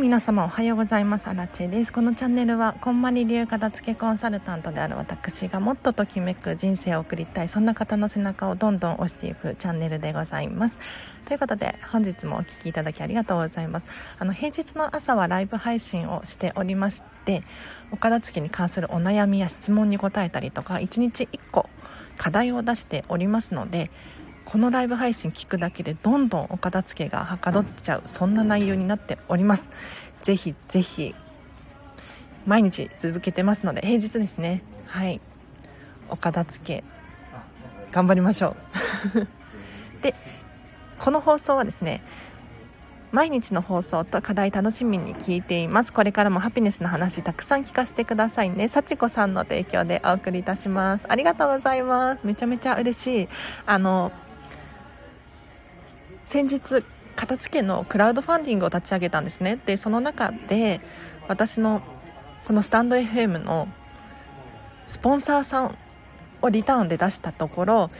皆様おはようございます。アラチェです。このチャンネルはこんまり流片付けコンサルタントである私がもっとときめく人生を送りたいそんな方の背中をどんどん押していくチャンネルでございます。ということで本日もお聴きいただきありがとうございます。あの平日の朝はライブ配信をしておりましてお片付けに関するお悩みや質問に答えたりとか1日1個課題を出しておりますのでこのライブ配信聞くだけでどんどんお片付けがはかどっちゃうそんな内容になっております。ぜひぜひ毎日続けてますので平日ですね。はい。お片付け頑張りましょう。でこの放送はですね毎日の放送と課題楽しみに聞いています。これからもハピネスの話たくさん聞かせてくださいね。幸子さんの提供でお送りいたします。ありがとうございます。めちゃめちゃ嬉しい。あの先日片付けのクラウドファンディングを立ち上げたんですね。でその中で私のこのスタンド FM のスポンサーさんをリターンで出したところ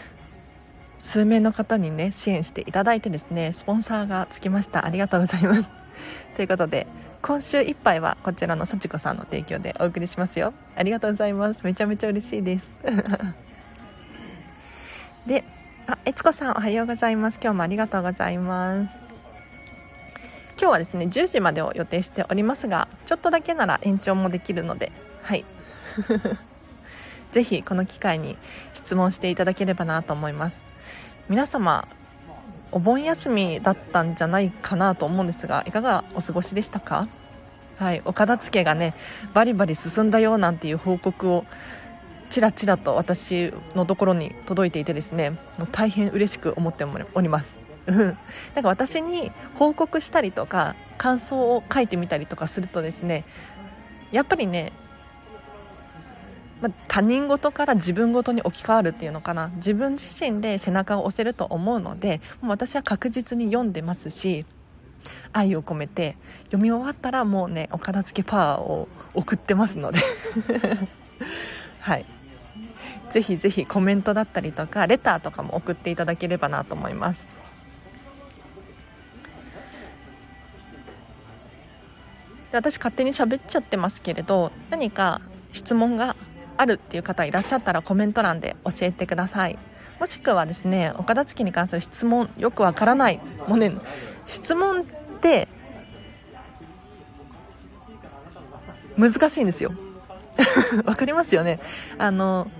数名の方にね支援していただいてですねスポンサーがつきました。ありがとうございます。ということで今週いっぱいはこちらの幸子さんの提供でお送りしますよ。ありがとうございます。めちゃめちゃ嬉しいです。であ、えつこさんおはようございます。今日もありがとうございます。今日はですね、10時までを予定しておりますが、ちょっとだけなら延長もできるので、はい。ぜひこの機会に質問していただければなと思います。皆様、お盆休みだったんじゃないかなと思うんですが、いかがお過ごしでしたか？はい、お片付けがね、バリバリ進んだよなんていう報告をちらちらと私のところに届いていてですねもう大変嬉しく思っております。なんか私に報告したりとか感想を書いてみたりとかするとですねやっぱりね、ま他人事から自分事に置き換わるっていうのかな。自分自身で背中を押せると思うのでもう私は確実に読んでますし愛を込めて読み終わったらもうねお片付けパワーを送ってますので。はい。ぜひぜひコメントだったりとかレターとかも送っていただければなと思います。私勝手に喋っちゃってますけれど何か質問があるっていう方いらっしゃったらコメント欄で教えてください。もしくはですねお片付けに関する質問よくわからないもうね質問って難しいんですよ。わかりますよね。あの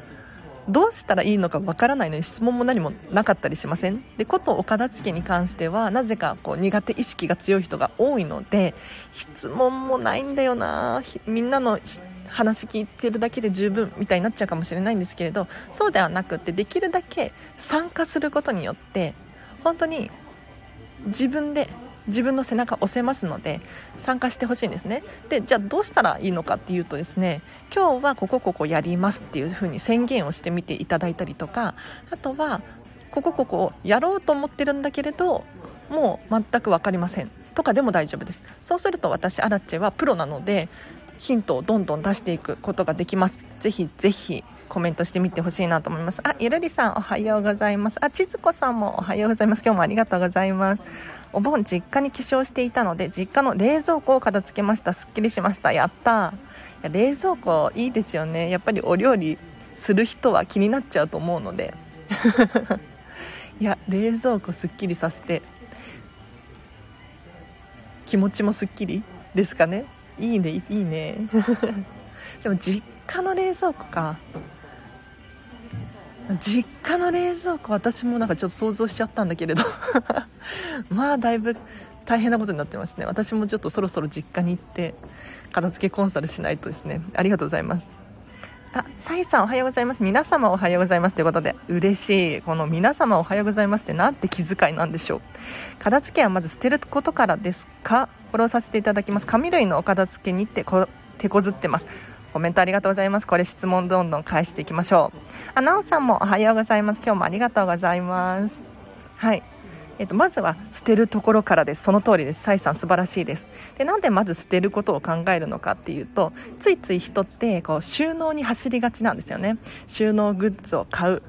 どうしたらいいのかわからないのに質問も何もなかったりしません？でことお片付に関してはなぜかこう苦手意識が強い人が多いので質問もないんだよな。みんなの話聞いてるだけで十分みたいになっちゃうかもしれないんですけれどそうではなくってできるだけ参加することによって本当に自分で自分の背中押せますので参加してほしいんですね。でじゃあどうしたらいいのかっていうとですね今日はここここやりますっていう風に宣言をしてみていただいたりとかあとはここここをやろうと思ってるんだけれどもう全く分かりません。とかでも大丈夫です。そうすると私アラチェはプロなのでヒントをどんどん出していくことができます。ぜひぜひコメントしてみてほしいなと思います。あゆるりさんおはようございます。あちずこさんもおはようございます。今日もありがとうございます。お盆実家に起床していたので実家の冷蔵庫を片付けました。すっきりしました。やった。いや冷蔵庫いいですよね。やっぱりお料理する人は気になっちゃうと思うので。いや冷蔵庫すっきりさせて。気持ちもすっきりですかね。いいねいいね。でも実家の冷蔵庫か。実家の冷蔵庫私もなんかちょっと想像しちゃったんだけれど まあだいぶ大変なことになってますね私もちょっとそろそろ実家に行って片付けコンサルしないとですねありがとうございますあ、サイさんおはようございます。皆様おはようございますということで、嬉しい。この皆様おはようございますってなんて気遣いなんでしょう。片付けはまず捨てることからですか？フォローさせていただきます。紙類のお片付けにってこ手こずってます。コメントありがとうございます。これ質問どんどん返していきましょう。あ、なおさんもおはようございます。今日もありがとうございます。はい。えっと、まずは捨てるところからです。その通りです。サイさん素晴らしいです。で、なんでまず捨てることを考えるのかっていうと、ついつい人ってこう収納に走りがちなんですよね。収納グッズを買う。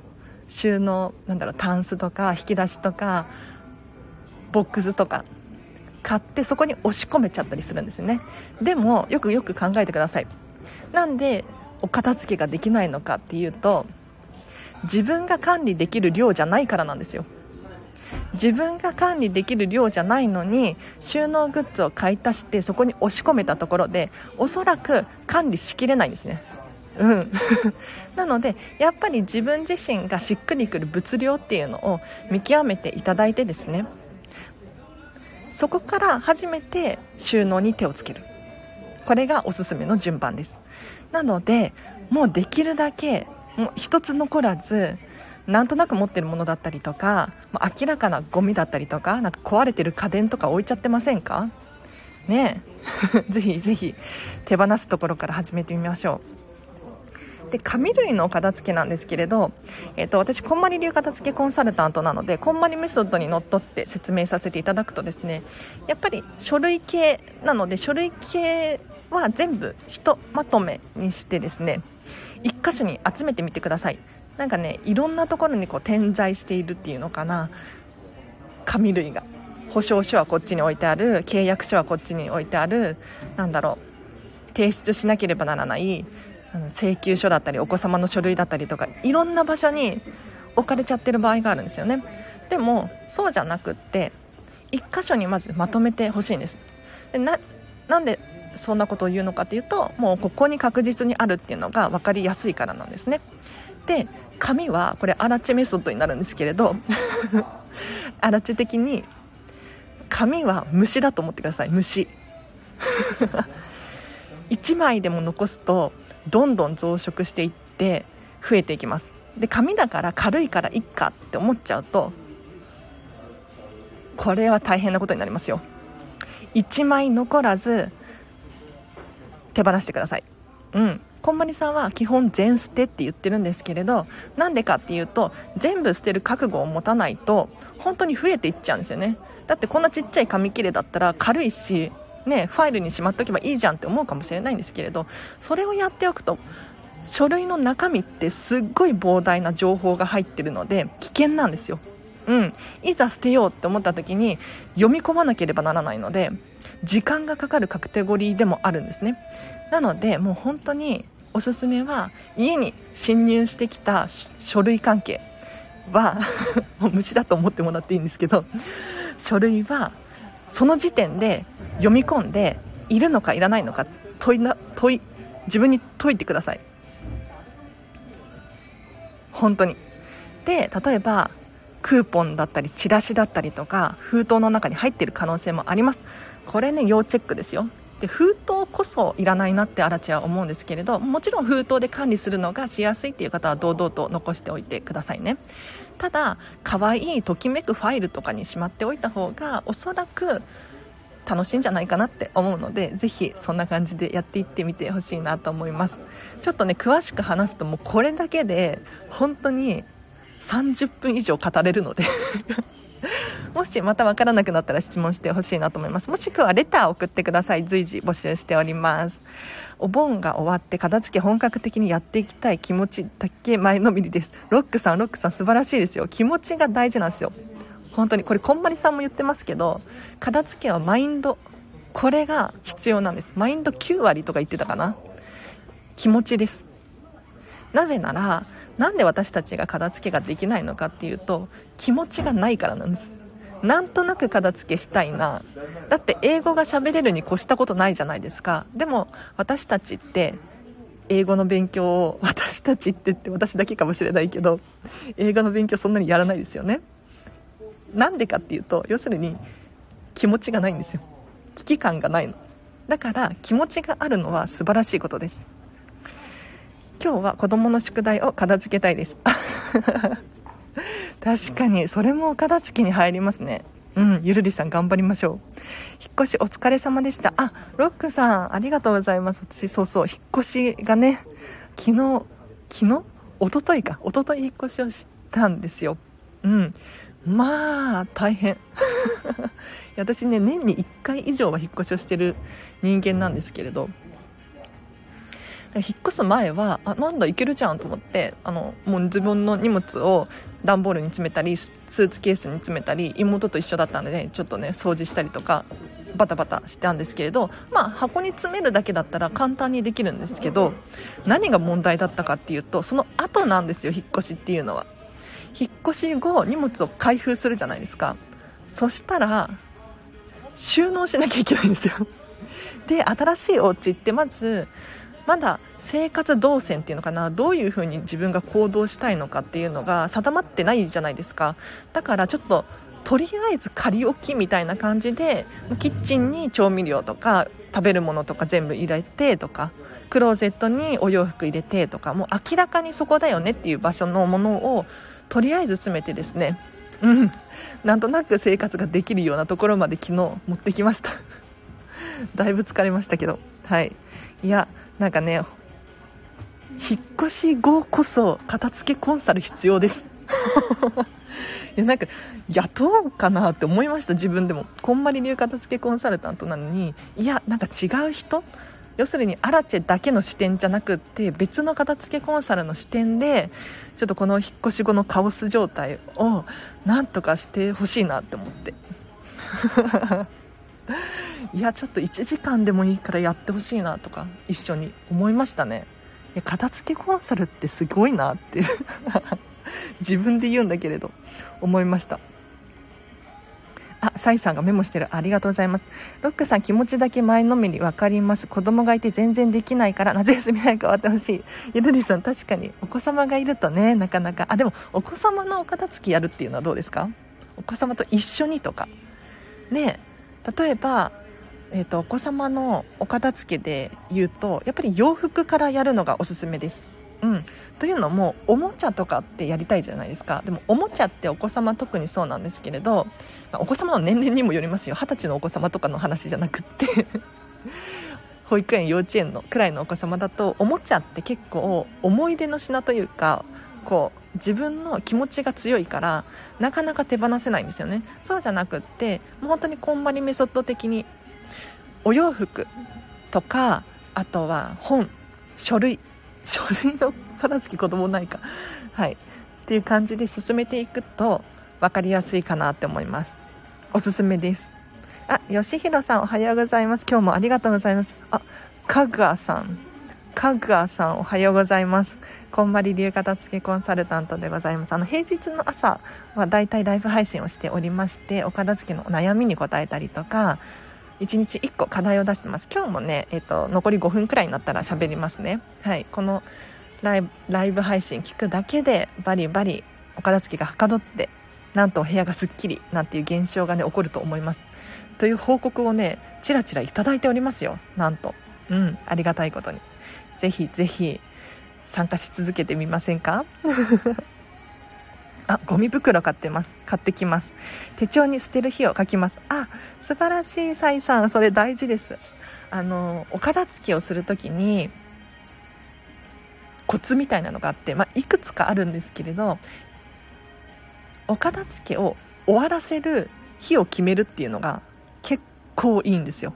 収納、なんだろう、タンスとか引き出しとか、ボックスとか買ってそこに押し込めちゃったりするんですよねでもよくよく考えてくださいなんでお片付けができないのかっていうと自分が管理できる量じゃないからなんですよ。自分が管理できる量じゃないのに収納グッズを買い足してそこに押し込めたところでおそらく管理しきれないんですね。うん。なのでやっぱり自分自身がしっくりくる物量っていうのを見極めていただいてですね。そこから初めて収納に手をつける。これがおすすめの順番です。なのでもうできるだけもう一つ残らずなんとなく持ってるものだったりとか明らかなゴミだったりとかなんか壊れてる家電とか置いちゃってませんか？ねえ。ぜひぜひ手放すところから始めてみましょう。で紙類の片付けなんですけれど、えーと、私こんまり流片付けコンサルタントなのでこんまりメソッドにのっとって説明させていただくとですねやっぱり書類系なので書類系は全部ひとまとめにしてですね1箇所に集めてみてください。なんかねいろんなところにこう点在しているっていうのかな。紙類が。保証書はこっちに置いてある。契約書はこっちに置いてある。なんだろう。提出しなければならない。請求書だったりお子様の書類だったりとかいろんな場所に置かれちゃってる場合があるんですよね。でもそうじゃなくって1箇所にまずまとめてほしいんです。でななんでそんなことを言うのかっていうともうここに確実にあるっていうのが分かりやすいからなんですね。で紙はこれアラチメソッドになるんですけれど アラチ的に紙は虫だと思ってください虫。1枚でも残すとどんどん増殖していって増えていきます。で紙だから軽いからいっかって思っちゃうとこれは大変なことになりますよ。1枚残らず手放してください。うん。こんまりさんは基本全捨てって言ってるんですけれどなんでかっていうと全部捨てる覚悟を持たないと本当に増えていっちゃうんですよね。だってこんなちっちゃい紙切れだったら軽いしねファイルにしまっておけばいいじゃんって思うかもしれないんですけれどそれをやっておくと書類の中身ってすっごい膨大な情報が入ってるので危険なんですよ。うん、いざ捨てようって思った時に読み込まなければならないので時間がかかるカテゴリーでもあるんですね。なのでもう本当におすすめは家に侵入してきた書類関係は もう虫だと思ってもらっていいんですけど書類はその時点で読み込んでいるのかいらないのか問いな問い自分に解いてください。本当に。で例えばクーポンだったりチラシだったりとか封筒の中に入っている可能性もあります。これね要チェックですよ。で封筒こそいらないなってアラチは思うんですけれどもちろん封筒で管理するのがしやすいっていう方は堂々と残しておいてくださいね。ただ可愛いときめくファイルとかにしまっておいた方がおそらく楽しいんじゃないかなって思うのでぜひそんな感じでやっていってみてほしいなと思います。ちょっとね詳しく話すともうこれだけで本当に30分以上語れるのでもしまた分からなくなったら質問してほしいなと思います。もしくはレター送ってください。随時募集しております。お盆が終わって片付け本格的にやっていきたい気持ちだけ前のめりです。ロックさん、ロックさん素晴らしいですよ。気持ちが大事なんですよ。本当に。これ、こんまりさんも言ってますけど、片付けはマインド。これが必要なんです。マインド9割とか言ってたかな。気持ちです。なぜなら、なんで私たちが片付けができないのかっていうと、気持ちがないからなんです。なんとなく片付けしたいな。だって英語が喋れるに越したことないじゃないですか。でも私たちって英語の勉強を私たちってって私だけかもしれないけど英語の勉強そんなにやらないですよね。なんでかっていうと要するに気持ちがないんですよ。危機感がないの。だから気持ちがあるのは素晴らしいことです。今日は子供の宿題を片付けたいです。確かにそれもお片付けに入りますね。うんゆるりさん頑張りましょう。引っ越しお疲れ様でした。あロックさんありがとうございます。私そうそう引っ越しがね昨日昨日？一昨日か。一昨日引っ越しをしたんですよ。うん。まあ大変。私ね年に1回以上は引っ越しをしてる人間なんですけれど。引っ越す前はあなんだいけるじゃんと思ってあのもう自分の荷物を段ボールに詰めたりスーツケースに詰めたり妹と一緒だったのでちょっとね掃除したりとかバタバタしてたんですけれど、まあ、箱に詰めるだけだったら簡単にできるんですけど何が問題だったかっていうとその後なんですよ引っ越しっていうのは。引っ越し後荷物を開封するじゃないですか。そしたら収納しなきゃいけないんですよ。で新しいお家ってまずまだ生活動線っていうのかなどういうふうに自分が行動したいのかっていうのが定まってないじゃないですか。だからちょっととりあえず仮置きみたいな感じでキッチンに調味料とか食べるものとか全部入れてとかクローゼットにお洋服入れてとかもう明らかにそこだよねっていう場所のものをとりあえず詰めてですねうんなんとなく生活ができるようなところまで昨日持ってきました。だいぶ疲れましたけど。はい。いやなんかね引っ越し後こそ片付けコンサル必要です。いやなんか雇おうかなって思いました自分でも。こんまり流片付けコンサルタントなのにいやなんか違う人？要するにアラチェだけの視点じゃなくって別の片付けコンサルの視点でちょっとこの引っ越し後のカオス状態をなんとかしてほしいなって思って。いやちょっと1時間でもいいからやってほしいなとか一緒に思いましたねいや片付けコンサルってすごいなって 自分で言うんだけれど思いましたあ、サイさんがメモしてる。ありがとうございます。ロックさん気持ちだけ前のめり分かります。子供がいて全然できないから夏休み早く終わってほしい。ゆるりさん確かにお子様がいるとね、なかなか。あ、でもお子様のお片付きやるっていうのはどうですか？お子様と一緒にとか。ね例えば、えーと、お子様のお片付けで言うとやっぱり洋服からやるのがおすすめです。うん、というのもおもちゃとかってやりたいじゃないですか。でもおもちゃってお子様特にそうなんですけれど、まあ、お子様の年齢にもよりますよ。二十歳のお子様とかの話じゃなくって。保育園幼稚園のくらいのお子様だとおもちゃって結構思い出の品というかこう自分の気持ちが強いからなかなか手放せないんですよね。そうじゃなくってもう本当にこんまりメソッド的にお洋服とかあとは本書類。書類の片付き子供ないか。はい。っていう感じで進めていくと分かりやすいかなって思います。おすすめです。あ、よしひろさんおはようございます。今日もありがとうございます。あ、かぐあさん。かぐあさんおはようございます。こんまり流片付けコンサルタントでございます。あの平日の朝はだいたいライブ配信をしておりましてお片付けの悩みに答えたりとか1日1個課題を出してます。今日もね、えーと、残り5分くらいになったら喋りますね。はい。このライブライブ配信聞くだけでバリバリお片付けがはかどってなんとお部屋がすっきりなんていう現象がね起こると思います。という報告をねちらちらいただいておりますよ。なんと。うん。ありがたいことに。ぜひぜひ参加し続けてみませんか？あ、ゴミ袋買ってます。買ってきます。手帳に捨てる日を書きます。あ、素晴らしい、サイさん。それ大事です。あの、お片付けをするときに、コツみたいなのがあって、まあ、いくつかあるんですけれど、お片付けを終わらせる日を決めるっていうのが結構いいんですよ。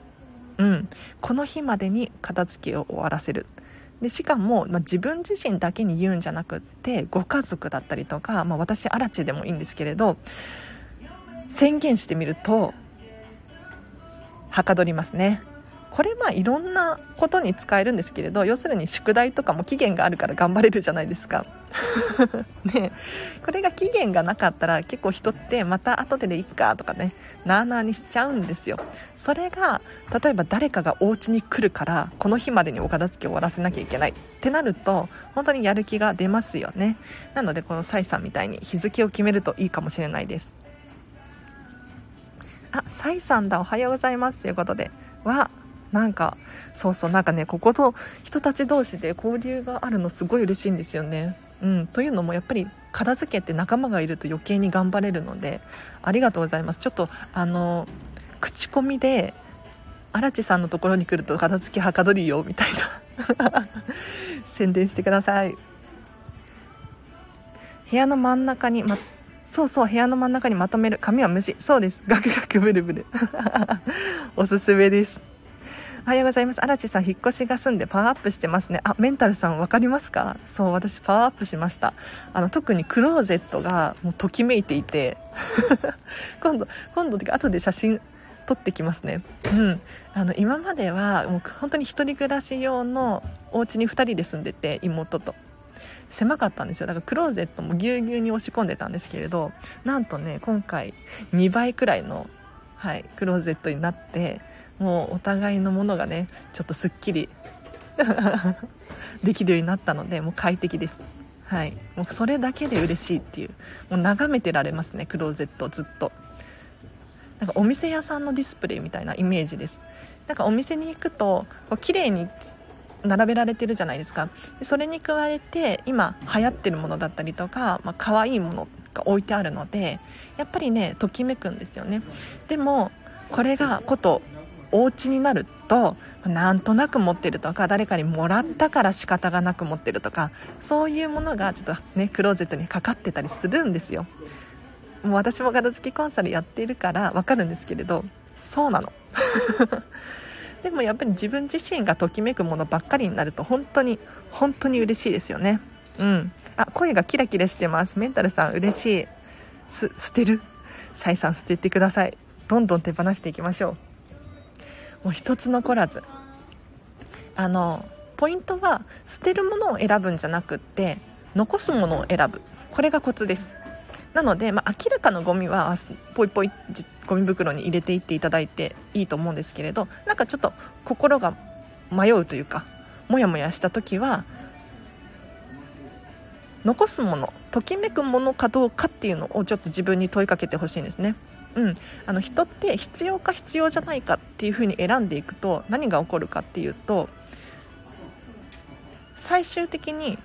うん。この日までに片付けを終わらせる。でしかも、まあ、自分自身だけに言うんじゃなくってご家族だったりとか、まあ、私アラチでもいいんですけれど宣言してみるとはかどりますね。これまあいろんなことに使えるんですけれど要するに宿題とかも期限があるから頑張れるじゃないですか。ね。これが期限がなかったら結構人ってまた後ででいっかとかねなあなあにしちゃうんですよ。それが例えば誰かがお家に来るからこの日までにお片付けを終わらせなきゃいけない。ってなると本当にやる気が出ますよね。なのでこのサイさんみたいに日付を決めるといいかもしれないです。あサイさんだ。おはようございます。ということではなんかそうそうなんかねここと人たち同士で交流があるのすごい嬉しいんですよね。うん、というのもやっぱり片付けって仲間がいると余計に頑張れるのでありがとうございます。ちょっとあの口コミで荒地さんのところに来ると片付けはかどりよみたいな。宣伝してください。部屋の真ん中に、ま、そうそう部屋の真ん中にまとめる。紙は虫。そうです。ガクガクブルブル。おすすめです。はようございます。荒地さん、引っ越しが済んでパワーアップしてますね。あ、メンタルさん分かりますか？そう、私パワーアップしました。あの、特にクローゼットがもうときめいていて、今度、今度、後で写真取ってきますねうんあの今まではもう本当に1人暮らし用のお家に2人で住んでて妹と狭かったんですよだからクローゼットもぎゅうぎゅうに押し込んでたんですけれどなんとね今回2倍くらいの、はい、クローゼットになってもうお互いのものがねちょっとすっきり できるようになったのでもう快適です。はい。もうそれだけで嬉しいっていう。もう眺めてられますねクローゼットずっと。なんかお店屋さんのディスプレイみたいなイメージです。なんかお店に行くとこう綺麗に並べられてるじゃないですか。それに加えて今流行ってるものだったりとか、まあ可愛いものが置いてあるのでやっぱりねときめくんですよね。でもこれがことお家になるとなんとなく持ってるとか誰かにもらったから仕方がなく持ってるとかそういうものがちょっとねクローゼットにかかってたりするんですよ。もう私も片付きコンサルやっているから分かるんですけれどそうなの。でもやっぱり自分自身がときめくものばっかりになると本当に本当に嬉しいですよね。うん。あ声がキラキラしてます。メンタルさん嬉しい。す捨てる？サイさん捨ててください。どんどん手放していきましょう。もう一つ残らず。あのポイントは捨てるものを選ぶんじゃなくって残すものを選ぶ。これがコツです。なので、まあ、明らかなゴミはポイポイゴミ袋に入れていっていただいていいと思うんですけれどなんかちょっと心が迷うというかモヤモヤした時は残すものときめくものかどうかっていうのをちょっと自分に問いかけてほしいんですね。うん、あの人って必要か必要じゃないかっていうふうに選んでいくと何が起こるかっていうと最終的に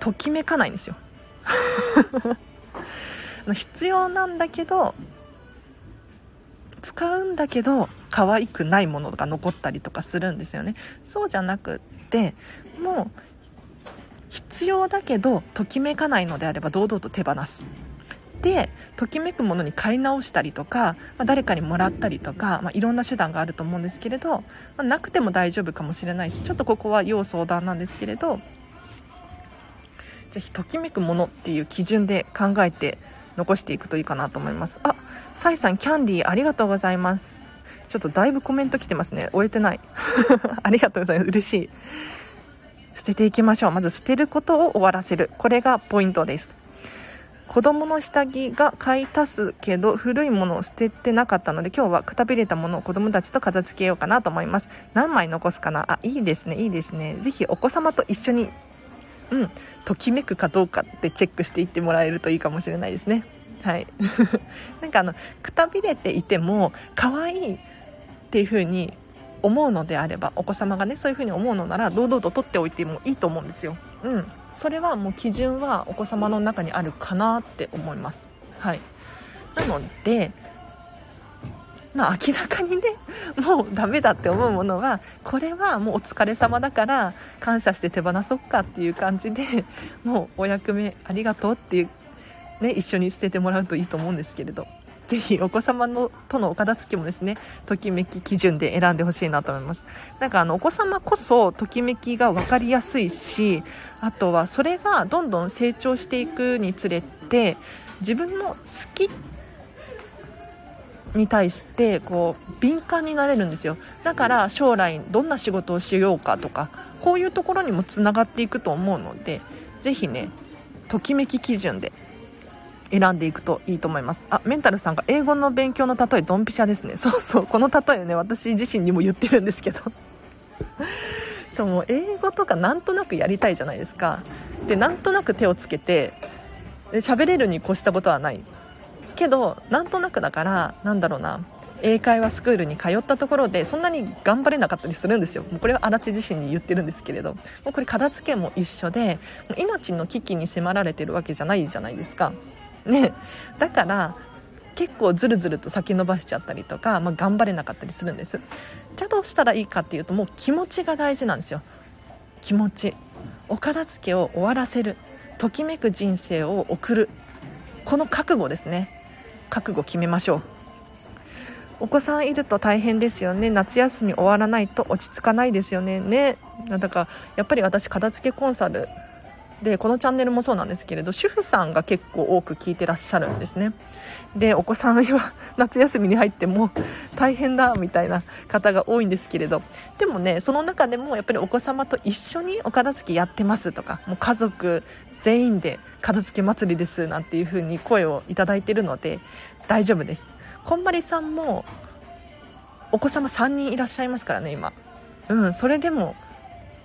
ときめかないんですよ。必要なんだけど使うんだけど可愛くないものが残ったりとかするんですよね。そうじゃなくってもう必要だけどときめかないのであれば堂々と手放す。でときめくものに買い直したりとか、まあ、誰かにもらったりとか、まあ、いろんな手段があると思うんですけれど、まあ、なくても大丈夫かもしれないしちょっとここは要相談なんですけれどぜひときめくものっていう基準で考えて残していくといいかなと思います。あサイさんキャンディーありがとうございます。ちょっとだいぶコメント来てますね。終えてない。ありがとうございます。嬉しい。捨てていきましょう。まず捨てることを終わらせる。これがポイントです。子供の下着が買い足すけど古いものを捨ててなかったので今日はくたびれたものを子供たちと片付けようかなと思います。何枚残すかな？あいいですね。いいですね。ぜひお子様と一緒にうん、ときめくかどうかってチェックしていってもらえるといいかもしれないですね。はい。なんかあの、くたびれていても、可愛いっていう風に思うのであれば、お子様がね、そういう風に思うのなら、堂々と取っておいてもいいと思うんですよ。うん。それはもう基準はお子様の中にあるかなって思います。はい。なので、まあ、明らかにねもうダメだって思うものはこれはもうお疲れ様だから感謝して手放そうかっていう感じでもうお役目ありがとうっていう、ね、一緒に捨ててもらうといいと思うんですけれどぜひお子様のとのお片付けもですねときめき基準で選んでほしいなと思います。なんかあのお子様こそときめきが分かりやすいしあとはそれがどんどん成長していくにつれて自分の好きに対してこう敏感になれるんですよ。だから将来どんな仕事をしようかとかこういうところにもつながっていくと思うのでぜひねときめき基準で選んでいくといいと思います。あメンタルさんが英語の勉強の例えドンピシャですね。そうそう。この例えね私自身にも言ってるんですけど。そうもう英語とかなんとなくやりたいじゃないですか。でなんとなく手をつけて喋れるに越したことはない。けどなんとなくだからなんだろうな。英会話スクールに通ったところでそんなに頑張れなかったりするんですよ。もうこれは足立自身に言ってるんですけれど。もうこれ片付けも一緒で命の危機に迫られてるわけじゃないじゃないですか。ね。だから結構ずるずると先延ばしちゃったりとか、まあ、頑張れなかったりするんです。じゃあどうしたらいいかっていうともう気持ちが大事なんですよ。気持ち。お片付けを終わらせる。ときめく人生を送る。この覚悟ですね。覚悟決めましょう。お子さんいると大変ですよね。夏休み終わらないと落ち着かないですよね。ね。だからやっぱり私片付けコンサルでこのチャンネルもそうなんですけれど主婦さんが結構多く聞いてらっしゃるんですね。でお子さんは 夏休みに入っても大変だみたいな方が多いんですけれど。でもねその中でもやっぱりお子様と一緒にお片付けやってますとかもう家族全員で片付け祭りですなんていう風に声をいただいてるので大丈夫です。こんまりさんもお子様3人いらっしゃいますからね今。うんそれでも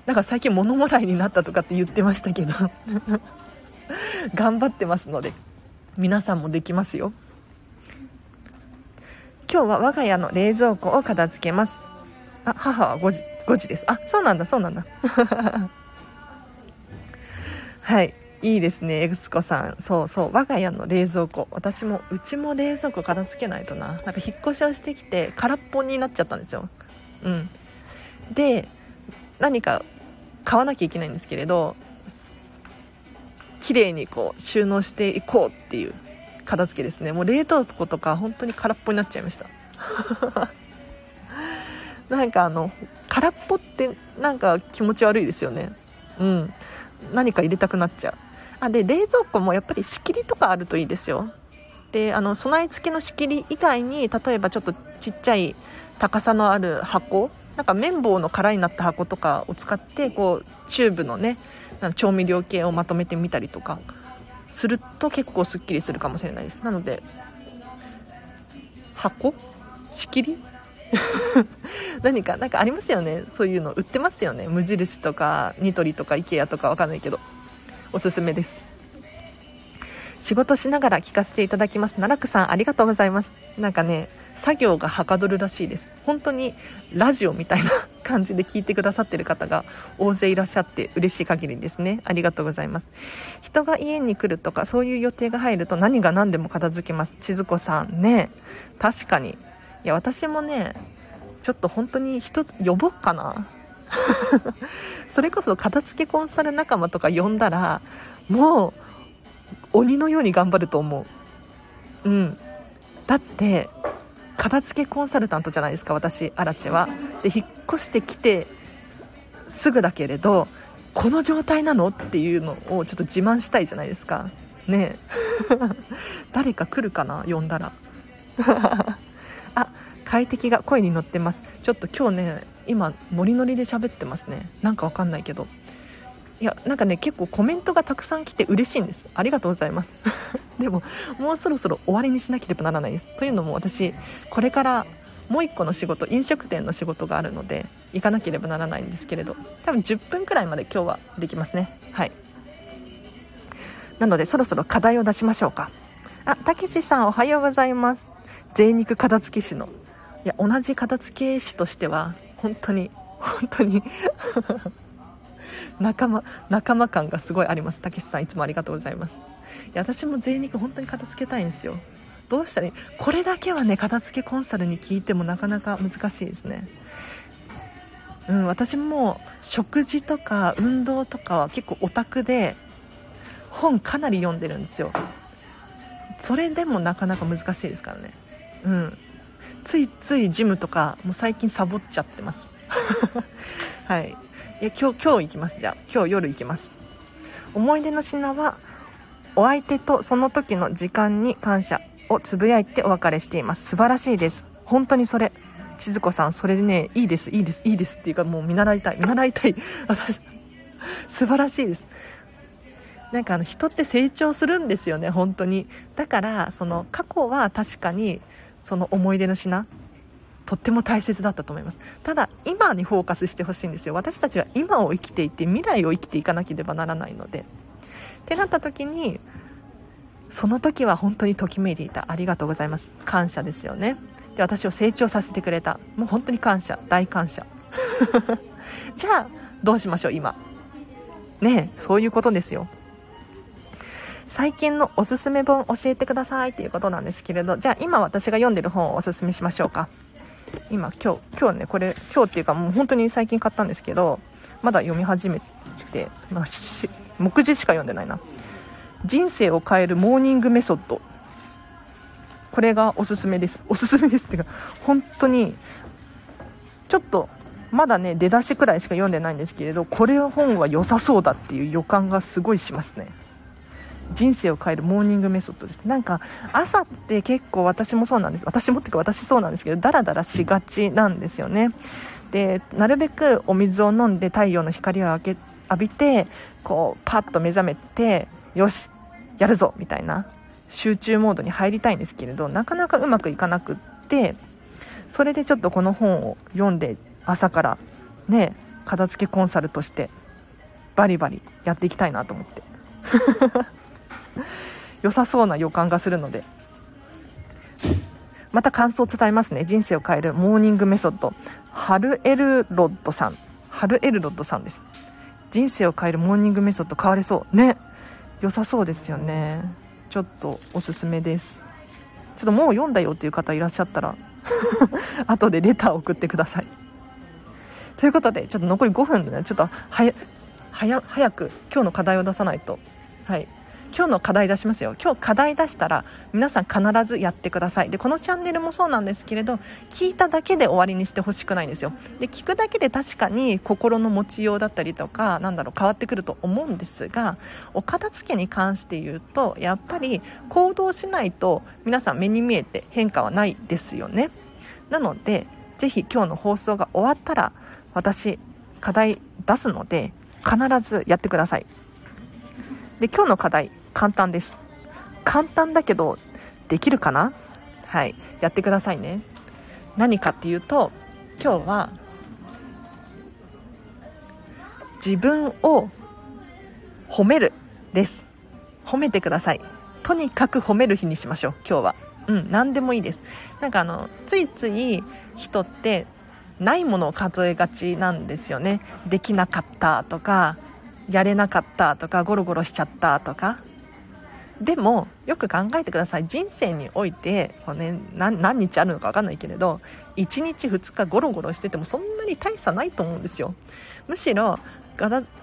なんか最近物もらいになったとかって言ってましたけど。頑張ってますので。皆さんもできますよ。今日は我が家の冷蔵庫を片付けます。あ母は5時 ,5 時です。あそうなんだそうなんだ。はい。いいですねエグスコさん。そうそう。我が家の冷蔵庫。私もうちも冷蔵庫片付けないとな。なんか引っ越しをしてきて空っぽになっちゃったんですよ。うん。で何か買わなきゃいけないんですけれど綺麗にこう収納していこうっていう片付けですね。もう冷凍庫とか本当に空っぽになっちゃいました。なんかあの空っぽってなんか気持ち悪いですよね。うん。何か入れたくなっちゃう。あで冷蔵庫もやっぱり仕切りとかあるといいですよ。であの備え付けの仕切り以外に例えばちょっとちっちゃい高さのある箱なんか綿棒の空になった箱とかを使ってこうチューブのね調味料系をまとめてみたりとかすると結構すっきりするかもしれないです。なので箱？仕切り？何か何かありますよね？そういうの売ってますよね？無印とかニトリとか IKEA とかわかんないけどおすすめです。仕事しながら聞かせていただきます。奈良区さんありがとうございます。なんかね作業がはかどるらしいです。本当にラジオみたいな感じで聞いてくださってる方が大勢いらっしゃって嬉しい限りですね。ありがとうございます。人が家に来るとかそういう予定が入ると何が何でも片付けます。千鶴子さんね。確かに。いや私もねちょっと本当に人呼ぼっかな。それこそ片付けコンサル仲間とか呼んだらもう鬼のように頑張ると思う。うん。だって片付けコンサルタントじゃないですか私アラチは。で引っ越してきてすぐだけれどこの状態なのっていうのをちょっと自慢したいじゃないですか。ねえ。誰か来るかな呼んだら。あ快適が声に乗ってます。ちょっと今日ね今ノリノリで喋ってますね。なんかわかんないけど。いやなんかね結構コメントがたくさん来て嬉しいんです。ありがとうございます。でももうそろそろ終わりにしなければならないです。というのも私これからもう1個の仕事飲食店の仕事があるので行かなければならないんですけれど多分10分くらいまで今日はできますね。はい。なのでそろそろ課題を出しましょうか。あたけしさんおはようございます。贅肉片付け師の。いや同じ片付け師としては本当に本当に仲間仲間感がすごいあります。たけしさんいつもありがとうございます。いや私も贅肉本当に片付けたいんですよ。どうしたらいい？これだけはね片付けコンサルに聞いてもなかなか難しいですね。うん私も食事とか運動とかは結構オタクで本かなり読んでるんですよ。それでもなかなか難しいですからね。うん。ついついジムとかもう最近サボっちゃってます。はい。いや今日今日行きます。じゃあ今日夜行きます。思い出の品はお相手とその時の時間に感謝をつぶやいてお別れしています。素晴らしいです。本当にそれ。千鶴子さんそれでねいいです。いいです。いいです。っていうかもう見習いたい。見習いたい。私素晴らしいです。なんかあの人って成長するんですよね本当に。だからその過去は確かにその思い出の品とっても大切だったと思います。ただ今にフォーカスしてほしいんですよ。私たちは今を生きていて未来を生きていかなければならないので。ってなった時にその時は本当にときめいていた。ありがとうございます。感謝ですよね。で私を成長させてくれた。もう本当に感謝。大感謝。じゃあどうしましょう今。ねえそういうことですよ。最近のおすすめ本教えてくださいっていうことなんですけれど。じゃあ今私が読んでる本をおすすめしましょうか。今今日今日ねこれ今日っていうかもう本当に最近買ったんですけどまだ読み始めて、まあ、目次しか読んでないな。人生を変えるモーニングメソッドこれがおすすめです。おすすめですっていうか本当にちょっとまだね出だしくらいしか読んでないんですけれどこれ本は良さそうだっていう予感がすごいしますね。人生を変えるモーニングメソッドです。なんか朝って結構私もそうなんです。私もっていうか私そうなんですけどダラダラしがちなんですよね。でなるべくお水を飲んで太陽の光を浴びてこうパッと目覚めてよしやるぞみたいな集中モードに入りたいんですけれどなかなかうまくいかなくってそれでちょっとこの本を読んで朝からね片付けコンサルとしてバリバリやっていきたいなと思って。良さそうな予感がするので。また感想を伝えますね。人生を変えるモーニングメソッド。ハルエルロッドさん。ハルエルロッドさんです。人生を変えるモーニングメソッド変われそう。ね。良さそうですよね。ちょっとおすすめです。ちょっともう読んだよっていう方いらっしゃったら 後でレター送ってください。ということでちょっと残り5分でねちょっと早早く今日の課題を出さないと。はい。今日の課題出しますよ。今日課題出したら皆さん必ずやってください。でこのチャンネルもそうなんですけれど聞いただけで終わりにしてほしくないんですよ。で聞くだけで確かに心の持ちようだったりとかなんだろう変わってくると思うんですがお片付けに関して言うとやっぱり行動しないと皆さん目に見えて変化はないですよね。なのでぜひ今日の放送が終わったら私課題出すので必ずやってください。で今日の課題。簡単です。簡単だけどできるかな？はい。やってくださいね。何かっていうと今日は自分を褒めるです。褒めてください。とにかく褒める日にしましょう今日は。うん何でもいいです。なんかあのついつい人ってないものを数えがちなんですよね。できなかったとかやれなかったとかゴロゴロしちゃったとか。でもよく考えてください。人生においてこう、ね、何何日あるのか分かんないけれど1日2日ゴロゴロしててもそんなに大差ないと思うんですよ。むしろ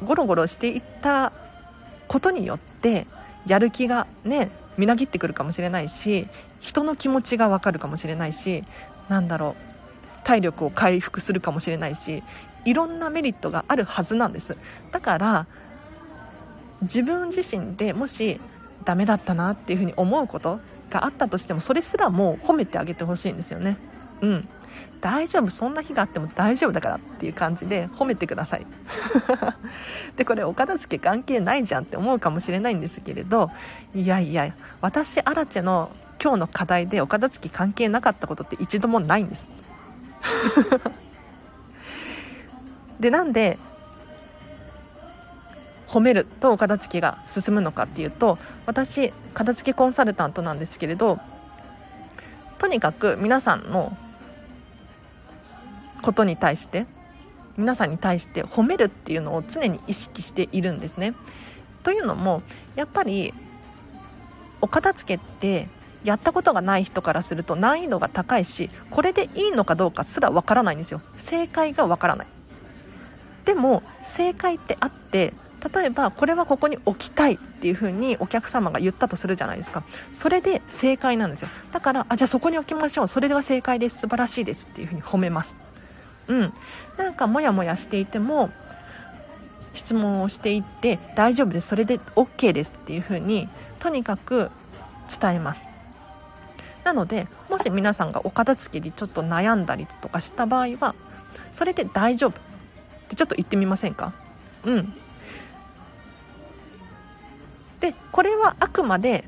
ゴロゴロしていったことによってやる気がねみなぎってくるかもしれないし人の気持ちが分かるかもしれないしなんだろう体力を回復するかもしれないしいろんなメリットがあるはずなんです。だから自分自身でもしダメだったなっていうふうに思うことがあったとしてもそれすらもう褒めてあげてほしいんですよね。うん。大丈夫そんな日があっても大丈夫だからっていう感じで褒めてください。でこれお片付け関係ないじゃんって思うかもしれないんですけれどいやいや私アラチェの今日の課題でお片付け関係なかったことって一度もないんです。でなんで褒めるとお片付けが進むのかっていうと私片付けコンサルタントなんですけれどとにかく皆さんのことに対して皆さんに対して褒めるっていうのを常に意識しているんですね。というのもやっぱりお片付けってやったことがない人からすると難易度が高いしこれでいいのかどうかすらわからないんですよ正解がわからないでも正解ってあって例えばこれはここに置きたいっていう風にお客様が言ったとするじゃないですか。それで正解なんですよ。だからあじゃあそこに置きましょう。それでは正解です。素晴らしいですっていう風に褒めます。うん。なんかモヤモヤしていても質問をしていって大丈夫です。それで OK ですっていう風にとにかく伝えます。なのでもし皆さんがお片付けにちょっと悩んだりとかした場合はそれで大丈夫ってちょっと言ってみませんか？うん。でこれはあくまで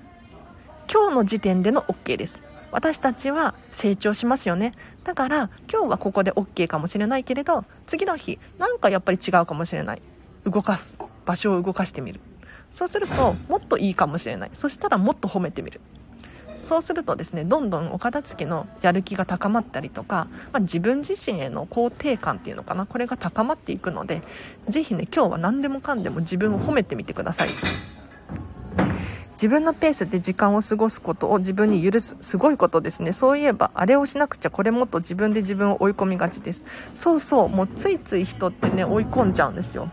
今日の時点での OK です。私たちは成長しますよね。だから今日はここで OK かもしれないけれど次の日なんかやっぱり違うかもしれない。動かす。場所を動かしてみる。そうするともっといいかもしれない。そしたらもっと褒めてみる。そうするとですねどんどんお片付けのやる気が高まったりとか、まあ、自分自身への肯定感っていうのかな。これが高まっていくので是非ね今日は何でもかんでも自分を褒めてみてください。自分のペースで時間を過ごすことを自分に許すすごいことですね。そういえばあれをしなくちゃこれもっと自分で自分を追い込みがちです。そうそうもうついつい人ってね追い込んじゃうんですよ。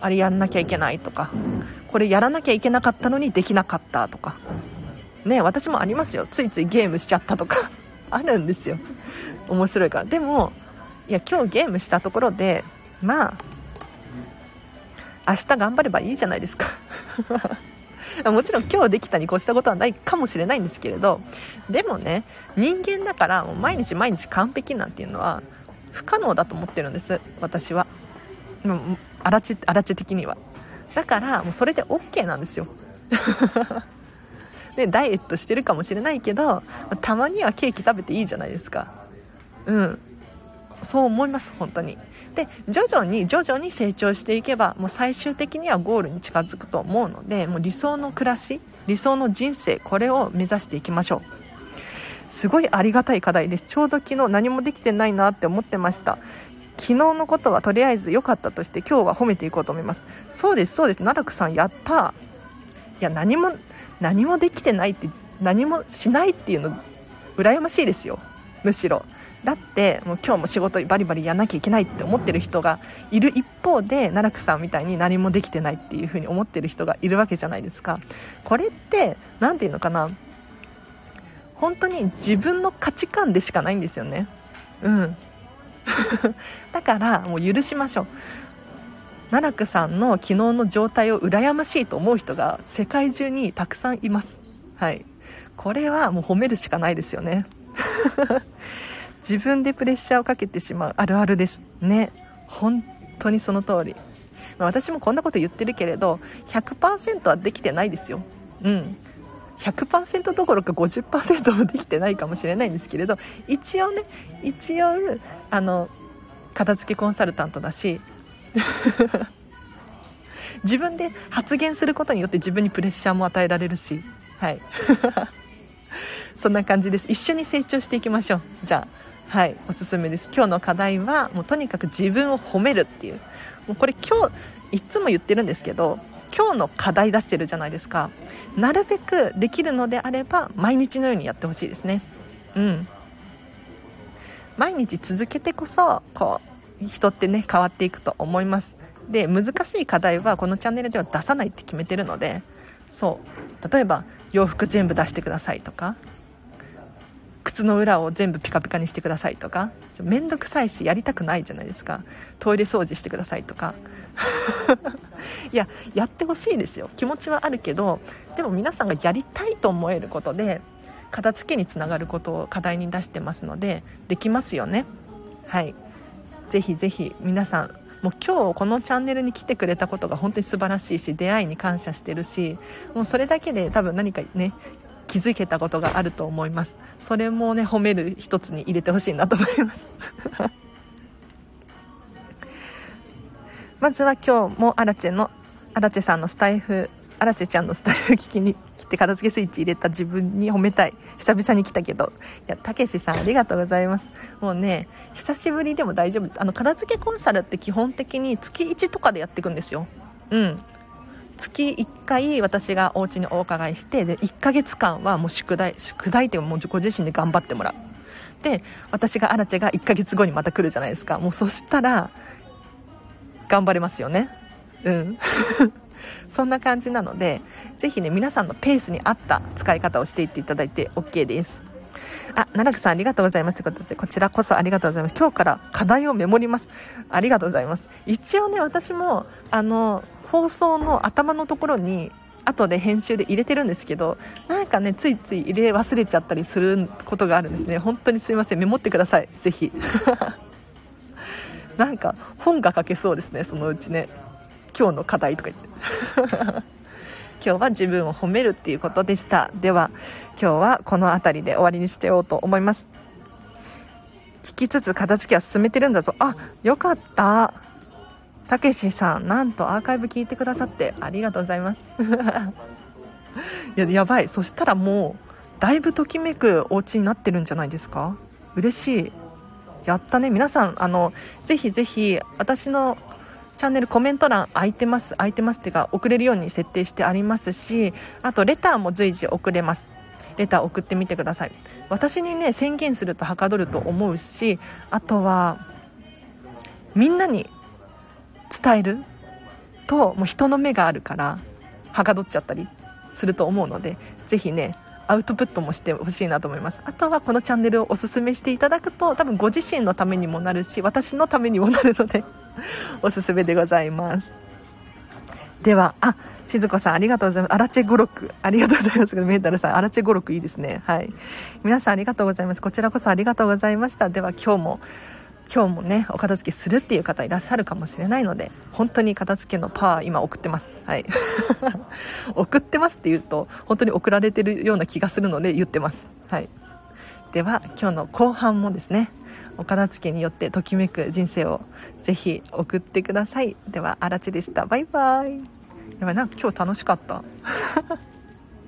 あれやんなきゃいけないとか。これやらなきゃいけなかったのにできなかったとか。ね私もありますよ。ついついゲームしちゃったとか。あるんですよ。面白いから。でもいや今日ゲームしたところでまあ明日頑張ればいいじゃないですか。もちろん今日できたに越したことはないかもしれないんですけれどでもね人間だからもう毎日毎日完璧なんていうのは不可能だと思ってるんです私は。あらちあらち的には。だからもうそれで OK なんですよ。でダイエットしてるかもしれないけどたまにはケーキ食べていいじゃないですか。うん。そう思います本当に。で徐々に徐々に成長していけばもう最終的にはゴールに近づくと思うのでもう理想の暮らし理想の人生これを目指していきましょう。すごいありがたい課題です。ちょうど昨日何もできてないなって思ってました。昨日のことはとりあえず良かったとして今日は褒めていこうと思います。そうですそうです。奈落さんやったいや何も何もできてないって何もしないっていうの羨ましいですよ。むしろ。だってもう今日も仕事バリバリやらなきゃいけないって思ってる人がいる一方で奈落さんみたいに何もできてないっていう風に思ってる人がいるわけじゃないですか。これって何て言うのかな。本当に自分の価値観でしかないんですよね。うん。だからもう許しましょう。奈落さんの昨日の状態を羨ましいと思う人が世界中にたくさんいます。はい。これはもう褒めるしかないですよね。自分でプレッシャーをかけてしまうあるあるですね。本当にその通り、ま、私もこんなこと言ってるけれど100%はできてないですよ。うん。100%どころか50%もできてないかもしれないんですけれど一応ね一応あの片付けコンサルタントだし 自分で発言することによって自分にプレッシャーも与えられるしはい。そんな感じです。一緒に成長していきましょう。じゃあ。はいおすすめです。今日の課題はもうとにかく自分を褒めるっていう。もうこれ今日いつも言ってるんですけど今日の課題出してるじゃないですか。なるべくできるのであれば毎日のようにやってほしいですね。うん。毎日続けてこそこう人ってね変わっていくと思います。で難しい課題はこのチャンネルでは出さないって決めてるのでそう。例えば洋服全部出してくださいとか靴の裏を全部ピカピカにしてくださいとかめんどくさいしやりたくないじゃないですか。トイレ掃除してくださいとか。いややってほしいですよ。気持ちはあるけどでも皆さんがやりたいと思えることで片付けにつながることを課題に出してますのでできますよね。はい。ぜひぜひ皆さんもう今日このチャンネルに来てくれたことが本当に素晴らしいし出会いに感謝してるしもうそれだけで多分何かね気づけたことがあると思います。それもね褒める一つに入れてほしいなと思います。まずは今日もアラチェのアラチェさんのスタイフアラチェちゃんのスタイフ聞きに来て片付けスイッチ入れた自分に褒めたい。久々に来たけど。いやたけしさんありがとうございます。もうね久しぶりでも大丈夫。ですあの片付けコンサルって基本的に月1とかでやっていくんですよ。うん。月1回私がお家にお伺いしてで1ヶ月間はもう宿題宿題ってもうご自身で頑張ってもらうで私がアラチェが1ヶ月後にまた来るじゃないですかもうそしたら頑張れますよねうん そんな感じなのでぜひね皆さんのペースに合った使い方をしていっていただいて OK ですあ、奈良さんありがとうございますということで、こちらこそありがとうございます。今日から課題をメモります。ありがとうございます。一応ね、私も、あの、放送の頭のところに後で編集で入れてるんですけどなんかねついつい入れ忘れちゃったりすることがあるんですね。本当にすいません。メモってください。ぜひ。なんか本が書けそうですね。そのうちね。今日の課題とか言って。今日は自分を褒めるっていうことでした。では今日はこの辺りで終わりにしてようと思います。聞きつつ片付けは進めてるんだぞ。あよかった。たけしさんなんとアーカイブ聞いてくださってありがとうございます。ややばい。そしたらもうだいぶときめくお家になってるんじゃないですか？嬉しい。やったね。皆さんあのぜひぜひ私のチャンネルコメント欄空いてます。空いてます。っていうか送れるように設定してありますしあとレターも随時送れます。レター送ってみてください。私にね宣言するとはかどると思うしあとはみんなに伝える？ともう人の目があるからはかどっちゃったりすると思うのでぜひねアウトプットもしてほしいなと思います。あとはこのチャンネルをおすすめしていただくと多分ご自身のためにもなるし私のためにもなるので おすすめでございます。ではあ静子さんありがとうございます。アラチェ語録ありがとうございますメンタルさんアラチェ語録いいですね。はい。皆さんありがとうございます。こちらこそありがとうございました。では今日も今日もねお片付けするっていう方いらっしゃるかもしれないので本当に片付けのパワー今送ってます。はい。送ってますって言うと本当に送られてるような気がするので言ってます。はい。では今日の後半もですねお片付けによってときめく人生をぜひ送ってください。ではあらちでした。バイバイ。やばいなんか今日楽しかった。